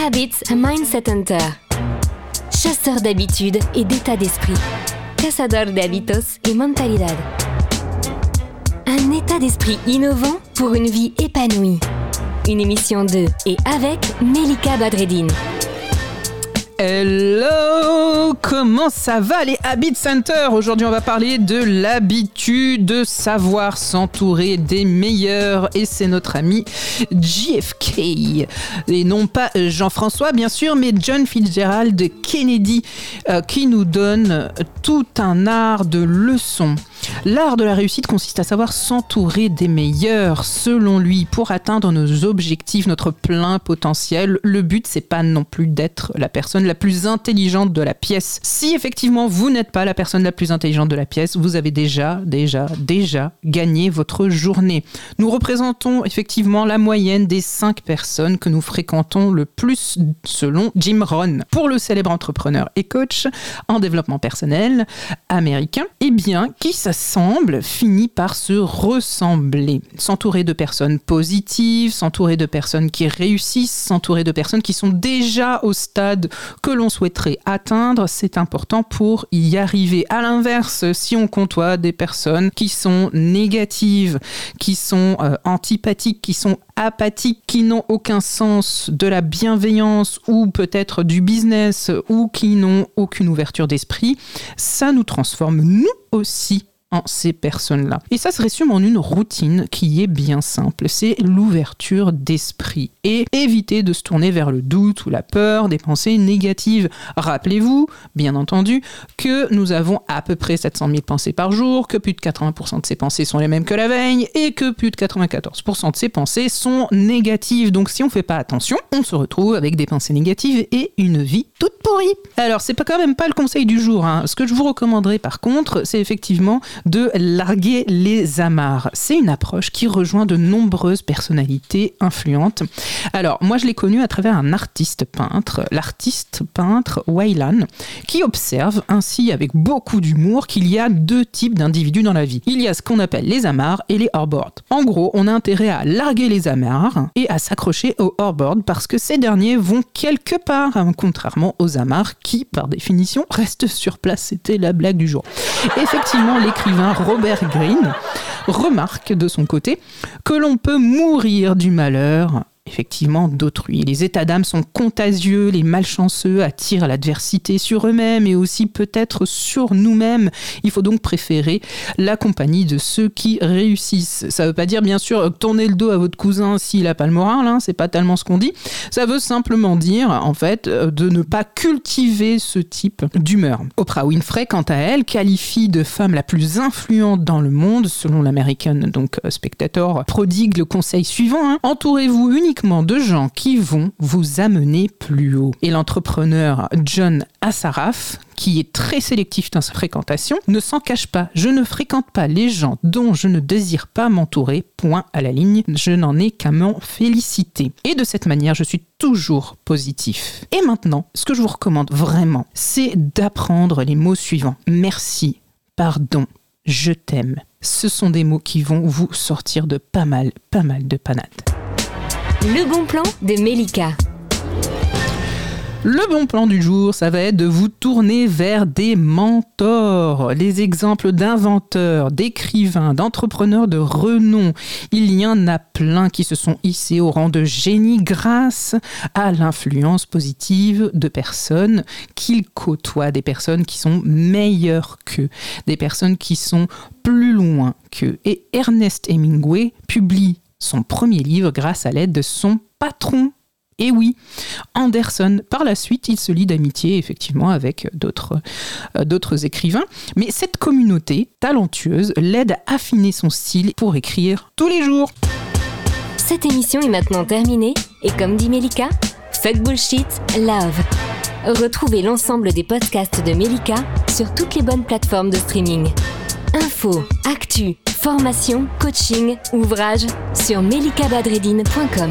Habits Mindset Hunter. Chasseur d'habitudes et d'état d'esprit. Cazador de hábitos y mentalidad. Un état d'esprit innovant pour une vie épanouie. Une émission de et avec Melika Badreddine. Hello, comment ça va les Habit Center? Aujourd'hui, on va parler de l'habitude de savoir s'entourer des meilleurs et c'est notre ami JFK et non pas Jean-François bien sûr, mais John Fitzgerald Kennedy euh, qui nous donne tout un art de leçons. L'art de la réussite consiste à savoir s'entourer des meilleurs selon lui pour atteindre nos objectifs, notre plein potentiel. Le but c'est pas non plus d'être la personne la plus intelligente de la pièce. Si effectivement vous n'êtes pas la personne la plus intelligente de la pièce, vous avez déjà, déjà, déjà gagné votre journée. Nous représentons effectivement la moyenne des 5 personnes que nous fréquentons le plus selon Jim Rohn. Pour le célèbre entrepreneur et coach en développement personnel américain, eh bien, qui s'assemble finit par se ressembler. S'entourer de personnes positives, s'entourer de personnes qui réussissent, s'entourer de personnes qui sont déjà au stade que l'on souhaiterait atteindre, c'est important pour y arriver. À l'inverse, si on côtoie des personnes qui sont négatives, qui sont euh, antipathiques, qui sont apathiques, qui n'ont aucun sens de la bienveillance ou peut-être du business ou qui n'ont aucune ouverture d'esprit, ça nous transforme nous aussi en ces personnes-là. Et ça se résume en une routine qui est bien simple, c'est l'ouverture d'esprit et éviter de se tourner vers le doute ou la peur des pensées négatives. Rappelez-vous, bien entendu, que nous avons à peu près 700 000 pensées par jour, que plus de 80% de ces pensées sont les mêmes que la veille et que plus de 94% de ces pensées sont négatives. Donc si on ne fait pas attention, on se retrouve avec des pensées négatives et une vie toute pourrie. Alors c'est pas quand même pas le conseil du jour. Hein. Ce que je vous recommanderais par contre, c'est effectivement de larguer les amarres. C'est une approche qui rejoint de nombreuses personnalités influentes. Alors, moi, je l'ai connu à travers un artiste peintre, l'artiste peintre Waylan, qui observe ainsi avec beaucoup d'humour qu'il y a deux types d'individus dans la vie. Il y a ce qu'on appelle les amarres et les hors-boards. En gros, on a intérêt à larguer les amarres et à s'accrocher aux hors-boards parce que ces derniers vont quelque part, hein, contrairement aux amarres qui, par définition, restent sur place. C'était la blague du jour. Effectivement, l'écrivain Robert Greene remarque de son côté que l'on peut mourir du malheur effectivement d'autrui. Les états d'âme sont contagieux, les malchanceux attirent l'adversité sur eux-mêmes et aussi peut-être sur nous-mêmes. Il faut donc préférer la compagnie de ceux qui réussissent. Ça ne veut pas dire bien sûr tourner le dos à votre cousin s'il n'a pas le moral, hein, c'est pas tellement ce qu'on dit. Ça veut simplement dire en fait de ne pas cultiver ce type d'humeur. Oprah Winfrey, quant à elle, qualifie de femme la plus influente dans le monde, selon l'American donc Spectator, prodigue le conseil suivant hein. entourez-vous uniquement de gens qui vont vous amener plus haut. Et l'entrepreneur John Assaraf, qui est très sélectif dans sa fréquentation, ne s'en cache pas. Je ne fréquente pas les gens dont je ne désire pas m'entourer. Point à la ligne. Je n'en ai qu'à m'en féliciter. Et de cette manière, je suis toujours positif. Et maintenant, ce que je vous recommande vraiment, c'est d'apprendre les mots suivants. Merci, pardon, je t'aime. Ce sont des mots qui vont vous sortir de pas mal, pas mal de panades. Le bon plan de Melika. Le bon plan du jour, ça va être de vous tourner vers des mentors, les exemples d'inventeurs, d'écrivains, d'entrepreneurs de renom. Il y en a plein qui se sont hissés au rang de génie grâce à l'influence positive de personnes qu'ils côtoient, des personnes qui sont meilleures qu'eux, des personnes qui sont plus loin qu'eux. Et Ernest Hemingway publie son premier livre grâce à l'aide de son patron. Et oui, Anderson, par la suite, il se lie d'amitié effectivement avec d'autres euh, d'autres écrivains. Mais cette communauté talentueuse l'aide à affiner son style pour écrire tous les jours. Cette émission est maintenant terminée et comme dit Melika, fuck bullshit, love. Retrouvez l'ensemble des podcasts de Melika sur toutes les bonnes plateformes de streaming. Info, actu, formation, coaching, ouvrage sur melikabadredine.com.